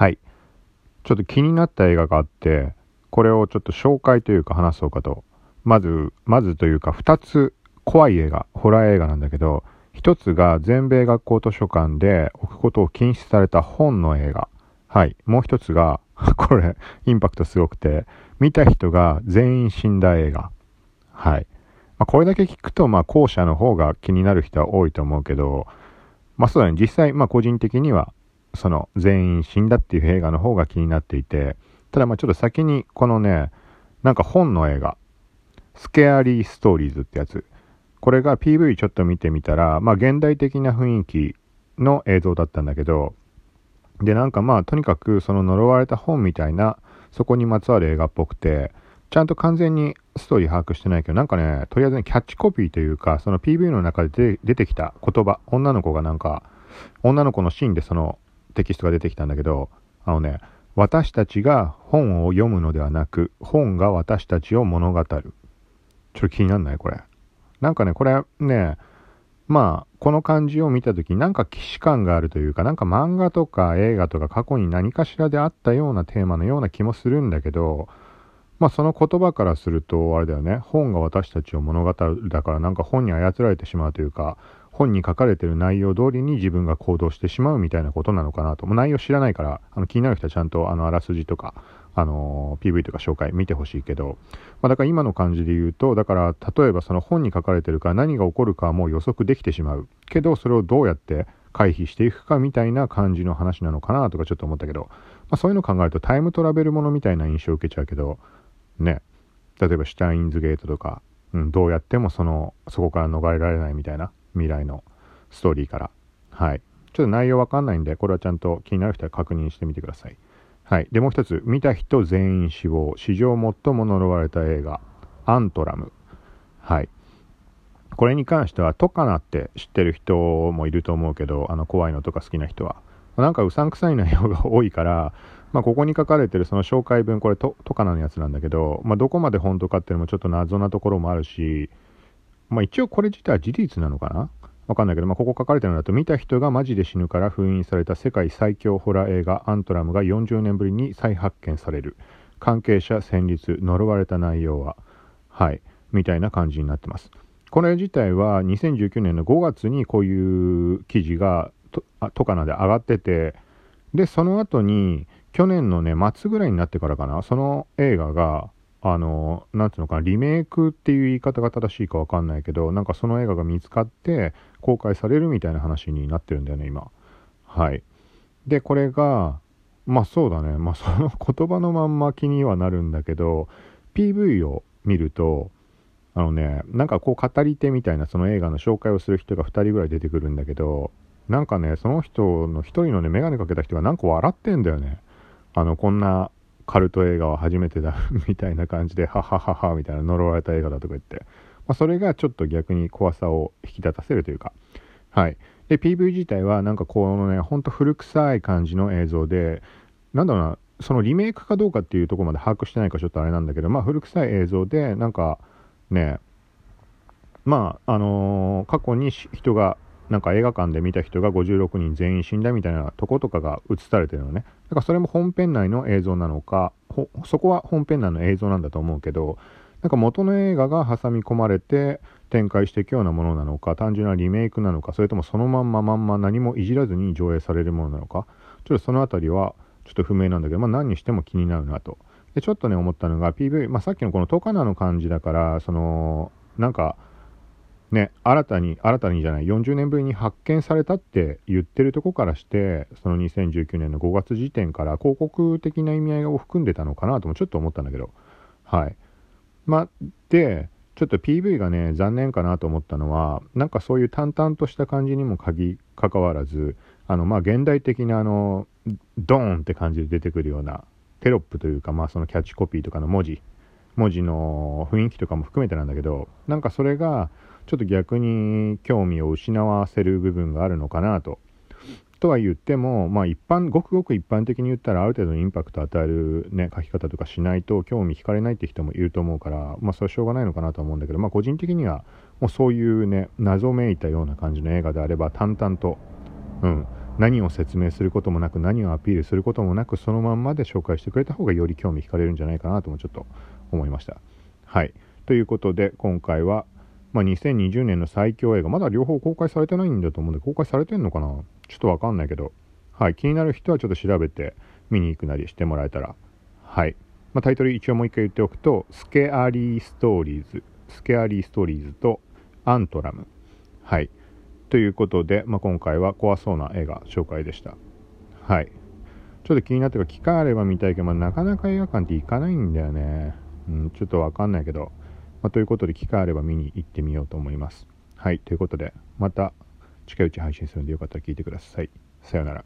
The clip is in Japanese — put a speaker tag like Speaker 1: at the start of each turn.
Speaker 1: はい。ちょっと気になった映画があって、これをちょっと紹介というか話そうかと。まず、まずというか2つ怖い映画、ホラー映画なんだけど、1つが全米学校図書館で置くことを禁止された本の映画。はい。もう1つが、これ、インパクトすごくて、見た人が全員死んだ映画。はい。まあ、これだけ聞くと、まあ、後者の方が気になる人は多いと思うけど、まあ、そうだね。実際、まあ、個人的には、その、全員死んだっていう映画の方が気になっていて、ただ、まあ、ちょっと先に、このね、なんか本の映画、スケアリーストーリーズってやつ。これが PV ちょっと見てみたら、まあ、現代的な雰囲気の映像だったんだけど、で、なんかまあ、とにかく、その呪われた本みたいな、そこにまつわる映画っぽくて、ちゃんと完全にストーリー把握してないけど、なんかね、とりあえず、キャッチコピーというか、その PV の中で出てきた言葉、女の子がなんか、女の子のシーンでそのテキストが出てきたんだけど、あのね、私たちが本を読むのではなく、本が私たちを物語る。ちょっと気になんないこれ。なんかね、これね、まあ、この感じを見たとき、なんか既視感があるというか、なんか漫画とか映画とか過去に何かしらであったようなテーマのような気もするんだけど、まあその言葉からすると、あれだよね、本が私たちを物語るだからなんか本に操られてしまうというか、本に書かれてる内容通りに自分が行動してしまうみたいなことなのかなと。もう内容知らないから、あの気になる人はちゃんとあのあらすじとか、あの PV とか紹介見てほしいけど、まあ、だから今の感じで言うと、だから例えばその本に書かれてるから何が起こるかはもう予測できてしまう。けど、それをどうやって回避していくかみたいな感じの話なのかなとかちょっと思ったけど、まあ、そういうの考えるとタイムトラベルものみたいな印象を受けちゃうけど、ね、例えばシュタインズゲートとか、うん、どうやってもその、そこから逃れられないみたいな未来のストーリーから。はい。ちょっと内容わかんないんで、これはちゃんと気になる人は確認してみてください。はい。で、もう一つ、見た人全員死亡、史上最も呪われた映画、アントラム。はい。これに関しては、トカナって知ってる人もいると思うけど、あの、怖いのとか好きな人は。なんかうさんくさい内容が多いから、まあ、ここに書かれてるその紹介文、これトトカナのやつなんだけど、まあ、どこまで本当かっていうのもちょっと謎なところもあるし、まあ、一応これ自体は事実なのかな？わかんないけど、まあ、ここ書かれてるのだと、見た人がマジで死ぬから封印された世界最強ホラー映画アントラムが40年ぶりに再発見される。関係者戦慄、呪われた内容は、はい、みたいな感じになってます。これ自体は2019年の5月にこういう記事がとあトカナで上がってて、で、その後に、去年のね、末ぐらいになってからかな、その映画が、あの、なんていうのかな、リメイクっていう言い方が正しいかわかんないけど、なんかその映画が見つかって公開されるみたいな話になってるんだよね、今。はい。で、これが、まあそうだね、まあその言葉のまんま気にはなるんだけど、PV を見ると、あのね、なんかこう語り手みたいなその映画の紹介をする人が2人ぐらい出てくるんだけど、なんかね、その人の1人のね、メガネかけた人がなんか笑ってんだよね。あの、こんなカルト映画は初めてだみたいな感じで、ははははみたいな呪われた映画だとか言って、まあ、それがちょっと逆に怖さを引き立たせるというか、はい。で、PV 自体はなんかこのね、ほんと古臭い感じの映像で、なんだろうな、そのリメイクかどうかっていうとこまで把握してないかちょっとあれなんだけど、まあ古臭い映像で、なんかね、まあ、あのー過去に人が、なんか映画館で見た人が56人全員死んだみたいなとことかが映されてるのね。だからそれも本編内の映像なのか、そこは本編内の映像なんだと思うけど、なんか元の映画が挟み込まれて展開していくようなものなのか、単純なリメイクなのか、それともそのまんままんま何もいじらずに上映されるものなのか、ちょっとそのあたりはちょっと不明なんだけど、まあ何にしても気になるなと。で、ちょっとね、思ったのが PV、まあさっきのこのトカナの感じだから、その、なんか、ね、新たに、新たにじゃない、40年ぶりに発見されたって言ってるとこからして、その2019年の5月時点から広告的な意味合いを含んでたのかなともちょっと思ったんだけど、はい。ま、で、ちょっと PV がね、残念かなと思ったのは、なんかそういう淡々とした感じにも限かかわらず、あの、まあ、現代的なあの、ドーンって感じで出てくるようなテロップというか、まあ、そのキャッチコピーとかの文字、文字の雰囲気とかも含めてなんだけど、なんかそれが、ちょっと逆に興味を失わせる部分があるのかなと。とは言っても、まあ一般、ごくごく一般的に言ったらある程度のインパクトを与えるね、書き方とかしないと興味惹かれないって人もいると思うから、まあそれはしょうがないのかなと思うんだけど、まあ個人的にはもうそういうね、謎めいたような感じの映画であれば淡々と、うん、何を説明することもなく何をアピールすることもなくそのまんまで紹介してくれた方がより興味惹かれるんじゃないかなともちょっと思いましたはいということで今回は、まあ、2020年の最強映画まだ両方公開されてないんだと思うんで公開されてんのかな？ちょっとわかんないけどはい気になる人はちょっと調べて見に行くなりしてもらえたらはいまあ、タイトル一応もう一回言っておくと、スケアリーストーリーズ、スケアリーストーリーズとアントラム。はい。ということで、まあ、今回は怖そうな映画紹介でした。はい。ちょっと気になってるか、機会あれば見たいけど、まあ、なかなか映画館って行かないんだよね。うん、ちょっとわかんないけど、まあ、ということで、機会あれば見に行ってみようと思います。はい。ということで、また近いうち配信するんでよかったら聞いてください。さようなら。